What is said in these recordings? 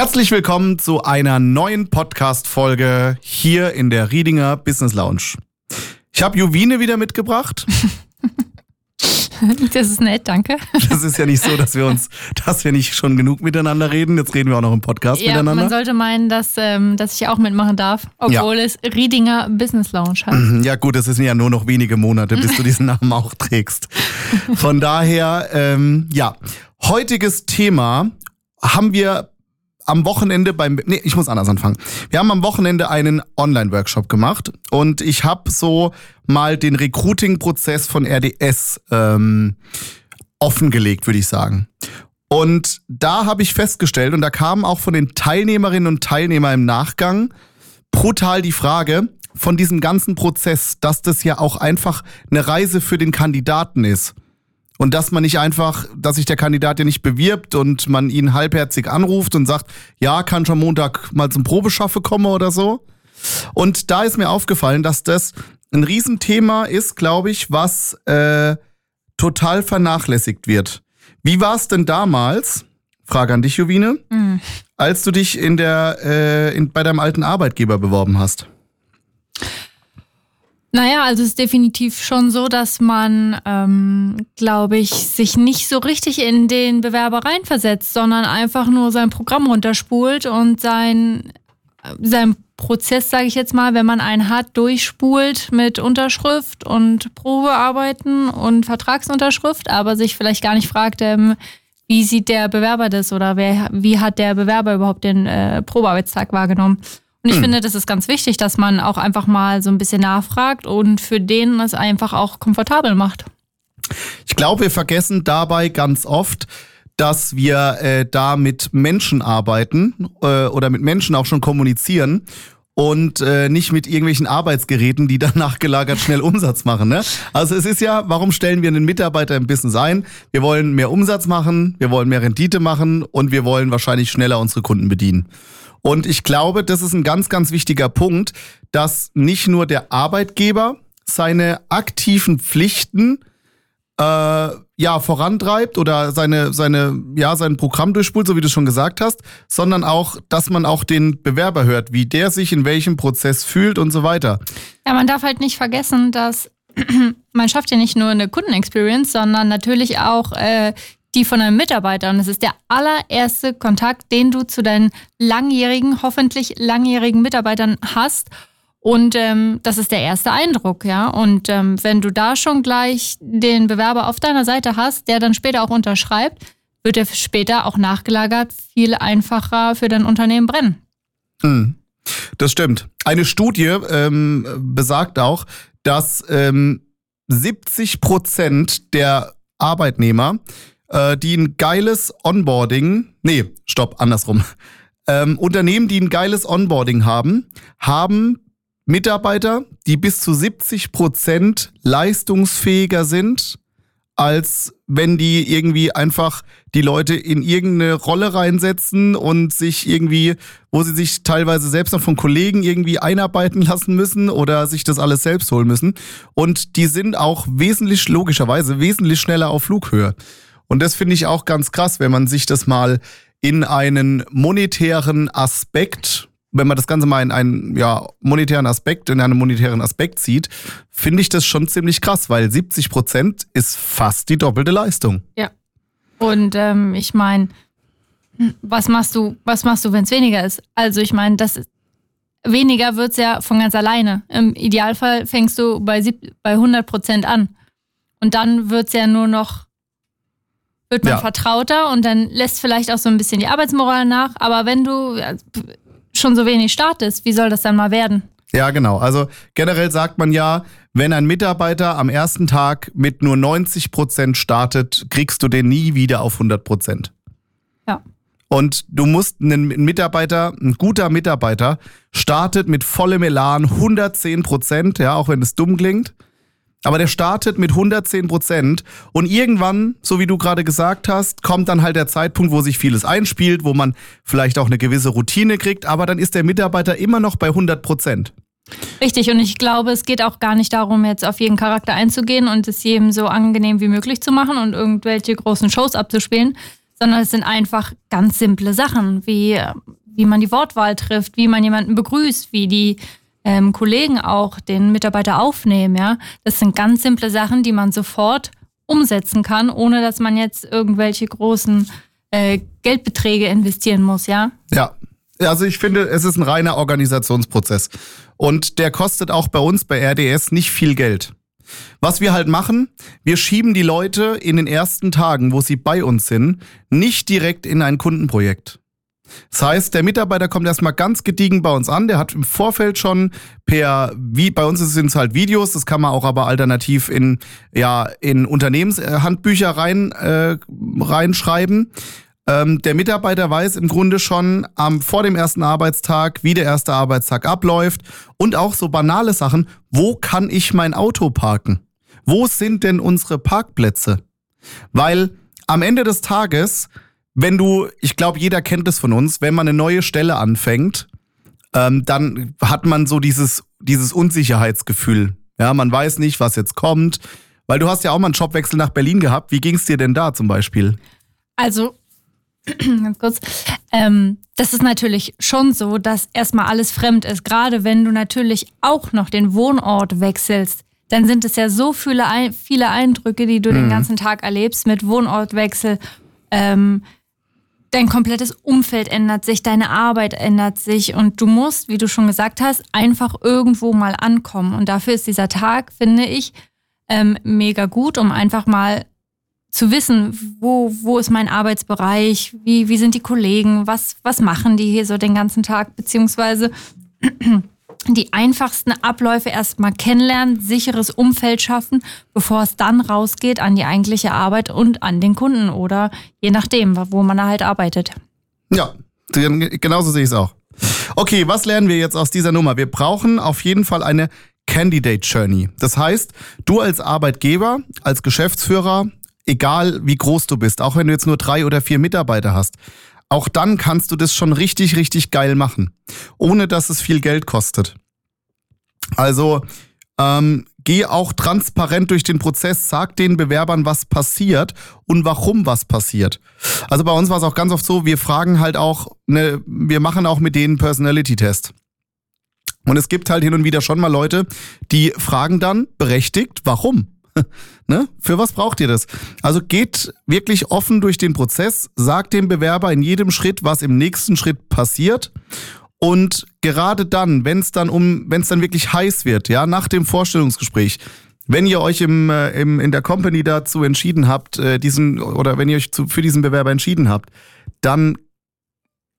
Herzlich willkommen zu einer neuen Podcast-Folge hier in der Riedinger Business Lounge. Ich habe Juvine wieder mitgebracht. Das ist nett, danke. Das ist ja nicht so, dass wir uns, dass wir nicht schon genug miteinander reden. Jetzt reden wir auch noch im Podcast ja, miteinander. Man sollte meinen, dass, ähm, dass ich auch mitmachen darf, obwohl ja. es Riedinger Business Lounge heißt. Ja gut, es sind ja nur noch wenige Monate, bis du diesen Namen auch trägst. Von daher, ähm, ja, heutiges Thema haben wir am Wochenende beim, nee, ich muss anders anfangen. Wir haben am Wochenende einen Online-Workshop gemacht und ich habe so mal den Recruiting-Prozess von RDS ähm, offengelegt, würde ich sagen. Und da habe ich festgestellt, und da kam auch von den Teilnehmerinnen und Teilnehmern im Nachgang brutal die Frage von diesem ganzen Prozess, dass das ja auch einfach eine Reise für den Kandidaten ist. Und dass man nicht einfach, dass sich der Kandidat ja nicht bewirbt und man ihn halbherzig anruft und sagt, ja, kann schon Montag mal zum Probeschaffe kommen oder so. Und da ist mir aufgefallen, dass das ein Riesenthema ist, glaube ich, was äh, total vernachlässigt wird. Wie war es denn damals? Frage an dich, Jovine, mhm. als du dich in der äh, in, bei deinem alten Arbeitgeber beworben hast. Naja, also es ist definitiv schon so, dass man, ähm, glaube ich, sich nicht so richtig in den Bewerber reinversetzt, sondern einfach nur sein Programm runterspult und sein, sein Prozess, sage ich jetzt mal, wenn man einen hat, durchspult mit Unterschrift und Probearbeiten und Vertragsunterschrift, aber sich vielleicht gar nicht fragt, ähm, wie sieht der Bewerber das oder wer, wie hat der Bewerber überhaupt den äh, Probearbeitstag wahrgenommen. Und ich hm. finde, das ist ganz wichtig, dass man auch einfach mal so ein bisschen nachfragt und für den es einfach auch komfortabel macht. Ich glaube, wir vergessen dabei ganz oft, dass wir äh, da mit Menschen arbeiten äh, oder mit Menschen auch schon kommunizieren und äh, nicht mit irgendwelchen Arbeitsgeräten, die dann nachgelagert schnell Umsatz machen. Ne? Also es ist ja, warum stellen wir einen Mitarbeiter im Business ein? Wir wollen mehr Umsatz machen, wir wollen mehr Rendite machen und wir wollen wahrscheinlich schneller unsere Kunden bedienen. Und ich glaube, das ist ein ganz, ganz wichtiger Punkt, dass nicht nur der Arbeitgeber seine aktiven Pflichten äh, ja vorantreibt oder seine seine ja sein Programm durchspult, so wie du schon gesagt hast, sondern auch, dass man auch den Bewerber hört, wie der sich in welchem Prozess fühlt und so weiter. Ja, man darf halt nicht vergessen, dass man schafft ja nicht nur eine Kundenexperience, sondern natürlich auch äh, die von einem Mitarbeiter. Und es ist der allererste Kontakt, den du zu deinen langjährigen, hoffentlich langjährigen Mitarbeitern hast. Und ähm, das ist der erste Eindruck, ja. Und ähm, wenn du da schon gleich den Bewerber auf deiner Seite hast, der dann später auch unterschreibt, wird er später auch nachgelagert viel einfacher für dein Unternehmen brennen. Hm. Das stimmt. Eine Studie ähm, besagt auch, dass ähm, 70 Prozent der Arbeitnehmer äh, die ein geiles Onboarding, nee, stopp, andersrum. Ähm, Unternehmen, die ein geiles Onboarding haben, haben Mitarbeiter, die bis zu 70 Prozent leistungsfähiger sind, als wenn die irgendwie einfach die Leute in irgendeine Rolle reinsetzen und sich irgendwie, wo sie sich teilweise selbst noch von Kollegen irgendwie einarbeiten lassen müssen oder sich das alles selbst holen müssen. Und die sind auch wesentlich, logischerweise, wesentlich schneller auf Flughöhe. Und das finde ich auch ganz krass, wenn man sich das mal in einen monetären Aspekt, wenn man das Ganze mal in einen ja, monetären Aspekt, in einen monetären Aspekt sieht, finde ich das schon ziemlich krass, weil 70 Prozent ist fast die doppelte Leistung. Ja. Und ähm, ich meine, was machst du, was machst du, wenn es weniger ist? Also ich meine, das weniger wird es ja von ganz alleine. Im Idealfall fängst du bei, bei 100 Prozent an. Und dann wird es ja nur noch wird man ja. vertrauter und dann lässt vielleicht auch so ein bisschen die Arbeitsmoral nach. Aber wenn du schon so wenig startest, wie soll das dann mal werden? Ja, genau. Also generell sagt man ja, wenn ein Mitarbeiter am ersten Tag mit nur 90 Prozent startet, kriegst du den nie wieder auf 100 Prozent. Ja. Und du musst einen Mitarbeiter, ein guter Mitarbeiter, startet mit vollem Elan 110 Prozent, ja, auch wenn es dumm klingt. Aber der startet mit 110 Prozent und irgendwann, so wie du gerade gesagt hast, kommt dann halt der Zeitpunkt, wo sich vieles einspielt, wo man vielleicht auch eine gewisse Routine kriegt, aber dann ist der Mitarbeiter immer noch bei 100 Prozent. Richtig, und ich glaube, es geht auch gar nicht darum, jetzt auf jeden Charakter einzugehen und es jedem so angenehm wie möglich zu machen und irgendwelche großen Shows abzuspielen, sondern es sind einfach ganz simple Sachen, wie, wie man die Wortwahl trifft, wie man jemanden begrüßt, wie die ähm, Kollegen auch den Mitarbeiter aufnehmen. Ja, das sind ganz simple Sachen, die man sofort umsetzen kann, ohne dass man jetzt irgendwelche großen äh, Geldbeträge investieren muss. Ja. Ja. Also ich finde, es ist ein reiner Organisationsprozess. Und der kostet auch bei uns bei RDS nicht viel Geld. Was wir halt machen, wir schieben die Leute in den ersten Tagen, wo sie bei uns sind, nicht direkt in ein Kundenprojekt. Das heißt, der Mitarbeiter kommt erstmal ganz gediegen bei uns an. Der hat im Vorfeld schon per, wie bei uns sind es halt Videos, das kann man auch aber alternativ in, ja, in Unternehmenshandbücher rein, äh, reinschreiben. Ähm, der Mitarbeiter weiß im Grunde schon am, vor dem ersten Arbeitstag, wie der erste Arbeitstag abläuft und auch so banale Sachen. Wo kann ich mein Auto parken? Wo sind denn unsere Parkplätze? Weil am Ende des Tages, wenn du, ich glaube, jeder kennt es von uns, wenn man eine neue Stelle anfängt, ähm, dann hat man so dieses, dieses Unsicherheitsgefühl. Ja, man weiß nicht, was jetzt kommt. Weil du hast ja auch mal einen Jobwechsel nach Berlin gehabt. Wie ging es dir denn da zum Beispiel? Also ganz kurz. Ähm, das ist natürlich schon so, dass erstmal alles fremd ist. Gerade wenn du natürlich auch noch den Wohnort wechselst, dann sind es ja so viele, viele Eindrücke, die du mhm. den ganzen Tag erlebst mit Wohnortwechsel. Ähm, dein komplettes Umfeld ändert sich, deine Arbeit ändert sich und du musst, wie du schon gesagt hast, einfach irgendwo mal ankommen. Und dafür ist dieser Tag, finde ich, ähm, mega gut, um einfach mal zu wissen, wo, wo ist mein Arbeitsbereich, wie, wie sind die Kollegen, was, was machen die hier so den ganzen Tag, beziehungsweise die einfachsten Abläufe erstmal kennenlernen, sicheres Umfeld schaffen, bevor es dann rausgeht an die eigentliche Arbeit und an den Kunden oder je nachdem, wo man halt arbeitet. Ja, genauso sehe ich es auch. Okay, was lernen wir jetzt aus dieser Nummer? Wir brauchen auf jeden Fall eine Candidate Journey. Das heißt, du als Arbeitgeber, als Geschäftsführer, egal wie groß du bist, auch wenn du jetzt nur drei oder vier Mitarbeiter hast, auch dann kannst du das schon richtig, richtig geil machen, ohne dass es viel Geld kostet. Also ähm, geh auch transparent durch den Prozess, sag den Bewerbern, was passiert und warum was passiert. Also bei uns war es auch ganz oft so, wir fragen halt auch, ne, wir machen auch mit denen Personality-Test. Und es gibt halt hin und wieder schon mal Leute, die fragen dann berechtigt, warum? ne? Für was braucht ihr das? Also geht wirklich offen durch den Prozess, sagt dem Bewerber in jedem Schritt, was im nächsten Schritt passiert. Und gerade dann, wenn es dann um, wenn es dann wirklich heiß wird, ja, nach dem Vorstellungsgespräch, wenn ihr euch im, äh, im, in der Company dazu entschieden habt, äh, diesen, oder wenn ihr euch zu, für diesen Bewerber entschieden habt, dann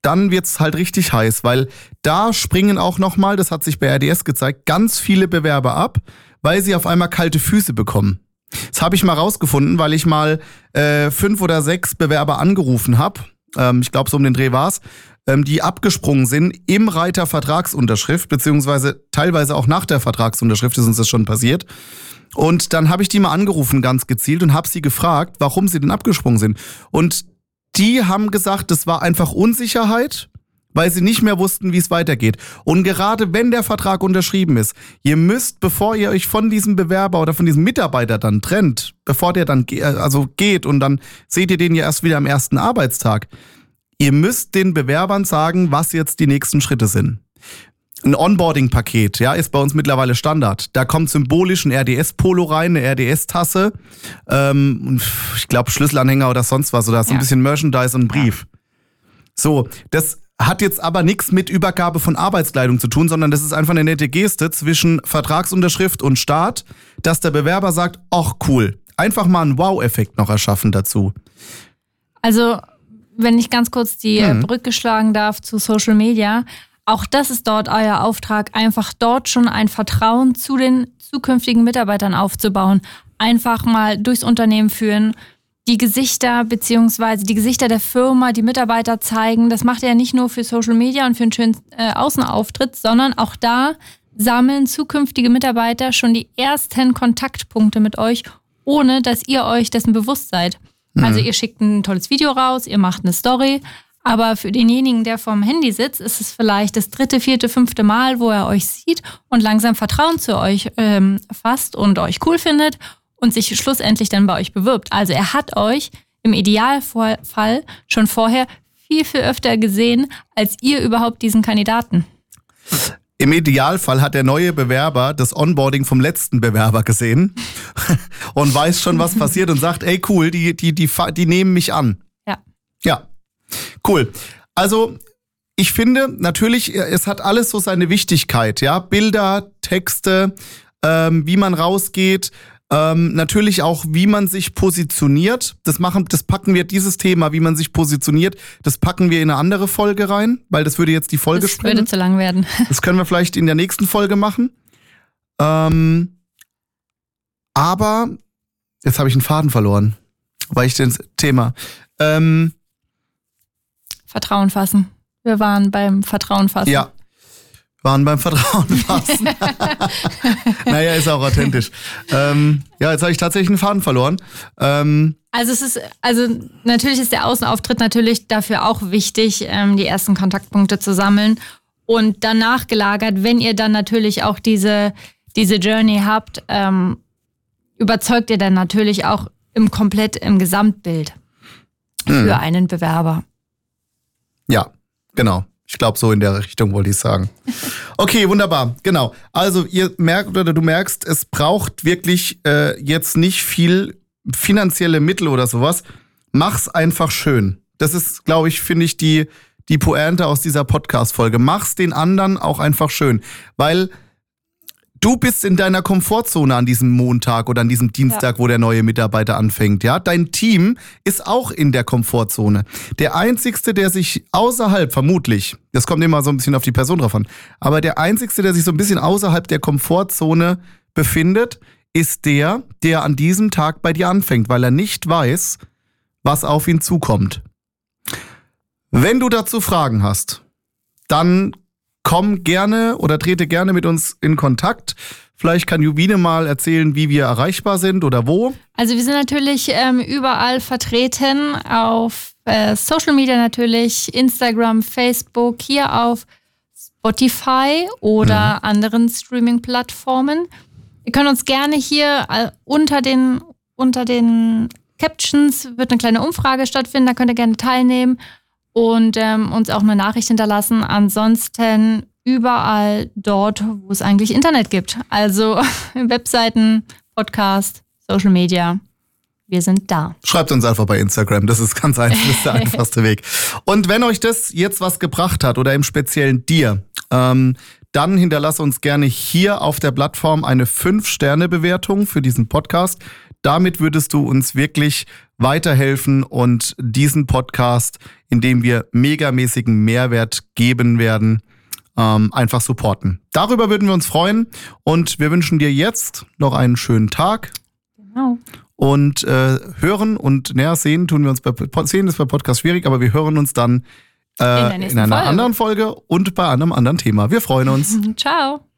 dann wird's halt richtig heiß, weil da springen auch nochmal, das hat sich bei RDS gezeigt, ganz viele Bewerber ab, weil sie auf einmal kalte Füße bekommen. Das habe ich mal rausgefunden, weil ich mal äh, fünf oder sechs Bewerber angerufen habe. Ähm, ich glaube, so um den Dreh war's, ähm, die abgesprungen sind im Reiter Vertragsunterschrift, beziehungsweise teilweise auch nach der Vertragsunterschrift ist uns das schon passiert. Und dann habe ich die mal angerufen, ganz gezielt, und habe sie gefragt, warum sie denn abgesprungen sind. Und die haben gesagt, das war einfach Unsicherheit weil sie nicht mehr wussten, wie es weitergeht. Und gerade wenn der Vertrag unterschrieben ist, ihr müsst, bevor ihr euch von diesem Bewerber oder von diesem Mitarbeiter dann trennt, bevor der dann also geht und dann seht ihr den ja erst wieder am ersten Arbeitstag, ihr müsst den Bewerbern sagen, was jetzt die nächsten Schritte sind. Ein Onboarding-Paket, ja, ist bei uns mittlerweile Standard. Da kommt symbolisch ein RDS-Polo rein, eine RDS-Tasse, ähm, ich glaube Schlüsselanhänger oder sonst was, oder so ja. ein bisschen Merchandise und ein Brief. Ja. So, das hat jetzt aber nichts mit Übergabe von Arbeitskleidung zu tun, sondern das ist einfach eine nette Geste zwischen Vertragsunterschrift und Start, dass der Bewerber sagt, ach cool, einfach mal einen Wow-Effekt noch erschaffen dazu. Also, wenn ich ganz kurz die hm. Brücke schlagen darf zu Social Media, auch das ist dort euer Auftrag, einfach dort schon ein Vertrauen zu den zukünftigen Mitarbeitern aufzubauen. Einfach mal durchs Unternehmen führen, die Gesichter beziehungsweise die Gesichter der Firma, die Mitarbeiter zeigen. Das macht er nicht nur für Social Media und für einen schönen äh, Außenauftritt, sondern auch da sammeln zukünftige Mitarbeiter schon die ersten Kontaktpunkte mit euch, ohne dass ihr euch dessen bewusst seid. Mhm. Also ihr schickt ein tolles Video raus, ihr macht eine Story, aber für denjenigen, der vorm Handy sitzt, ist es vielleicht das dritte, vierte, fünfte Mal, wo er euch sieht und langsam Vertrauen zu euch ähm, fasst und euch cool findet und sich schlussendlich dann bei euch bewirbt. Also er hat euch im Idealfall schon vorher viel, viel öfter gesehen als ihr überhaupt diesen Kandidaten. Im Idealfall hat der neue Bewerber das Onboarding vom letzten Bewerber gesehen und weiß schon, was passiert und sagt, ey cool, die, die, die, die nehmen mich an. Ja. Ja. Cool. Also, ich finde, natürlich, es hat alles so seine Wichtigkeit, ja. Bilder, Texte, ähm, wie man rausgeht, ähm, natürlich auch, wie man sich positioniert. Das machen, das packen wir, dieses Thema, wie man sich positioniert, das packen wir in eine andere Folge rein, weil das würde jetzt die Folge Das sprengen. würde zu lang werden. Das können wir vielleicht in der nächsten Folge machen. Ähm, aber jetzt habe ich einen Faden verloren, weil ich das Thema. Ähm, Vertrauen fassen. Wir waren beim Vertrauen fassen. Ja, waren beim Vertrauen fassen. naja, ist auch authentisch. Ähm, ja, jetzt habe ich tatsächlich einen Faden verloren. Ähm, also es ist, also natürlich ist der Außenauftritt natürlich dafür auch wichtig, ähm, die ersten Kontaktpunkte zu sammeln. Und danach gelagert, wenn ihr dann natürlich auch diese, diese Journey habt, ähm, überzeugt ihr dann natürlich auch im komplett im Gesamtbild hm. für einen Bewerber. Ja, genau. Ich glaube, so in der Richtung wollte ich sagen. Okay, wunderbar. Genau. Also ihr merkt oder du merkst, es braucht wirklich äh, jetzt nicht viel finanzielle Mittel oder sowas. Mach's einfach schön. Das ist, glaube ich, finde ich, die, die Pointe aus dieser Podcast-Folge. Mach's den anderen auch einfach schön. Weil Du bist in deiner Komfortzone an diesem Montag oder an diesem Dienstag, ja. wo der neue Mitarbeiter anfängt, ja? Dein Team ist auch in der Komfortzone. Der einzigste, der sich außerhalb, vermutlich, das kommt immer so ein bisschen auf die Person drauf an, aber der einzigste, der sich so ein bisschen außerhalb der Komfortzone befindet, ist der, der an diesem Tag bei dir anfängt, weil er nicht weiß, was auf ihn zukommt. Wenn du dazu Fragen hast, dann komm gerne oder trete gerne mit uns in Kontakt. Vielleicht kann Jubine mal erzählen, wie wir erreichbar sind oder wo. Also wir sind natürlich ähm, überall vertreten, auf äh, Social Media natürlich, Instagram, Facebook, hier auf Spotify oder mhm. anderen Streaming-Plattformen. Ihr könnt uns gerne hier äh, unter den, unter den Captions wird eine kleine Umfrage stattfinden, da könnt ihr gerne teilnehmen und ähm, uns auch eine Nachricht hinterlassen. Ansonsten überall dort, wo es eigentlich Internet gibt. Also Webseiten, Podcast, Social Media. Wir sind da. Schreibt uns einfach bei Instagram. Das ist ganz einfach, das ist der einfachste Weg. Und wenn euch das jetzt was gebracht hat oder im Speziellen dir, ähm, dann hinterlasse uns gerne hier auf der Plattform eine 5-Sterne-Bewertung für diesen Podcast. Damit würdest du uns wirklich weiterhelfen und diesen Podcast, in dem wir megamäßigen Mehrwert geben werden, ähm, einfach supporten. Darüber würden wir uns freuen und wir wünschen dir jetzt noch einen schönen Tag. Genau. Und äh, hören und näher sehen tun wir uns bei sehen ist bei Podcast schwierig, aber wir hören uns dann äh, in, in, einer Folge. anderen Folge und bei einem anderen Thema. Wir freuen uns. Ciao.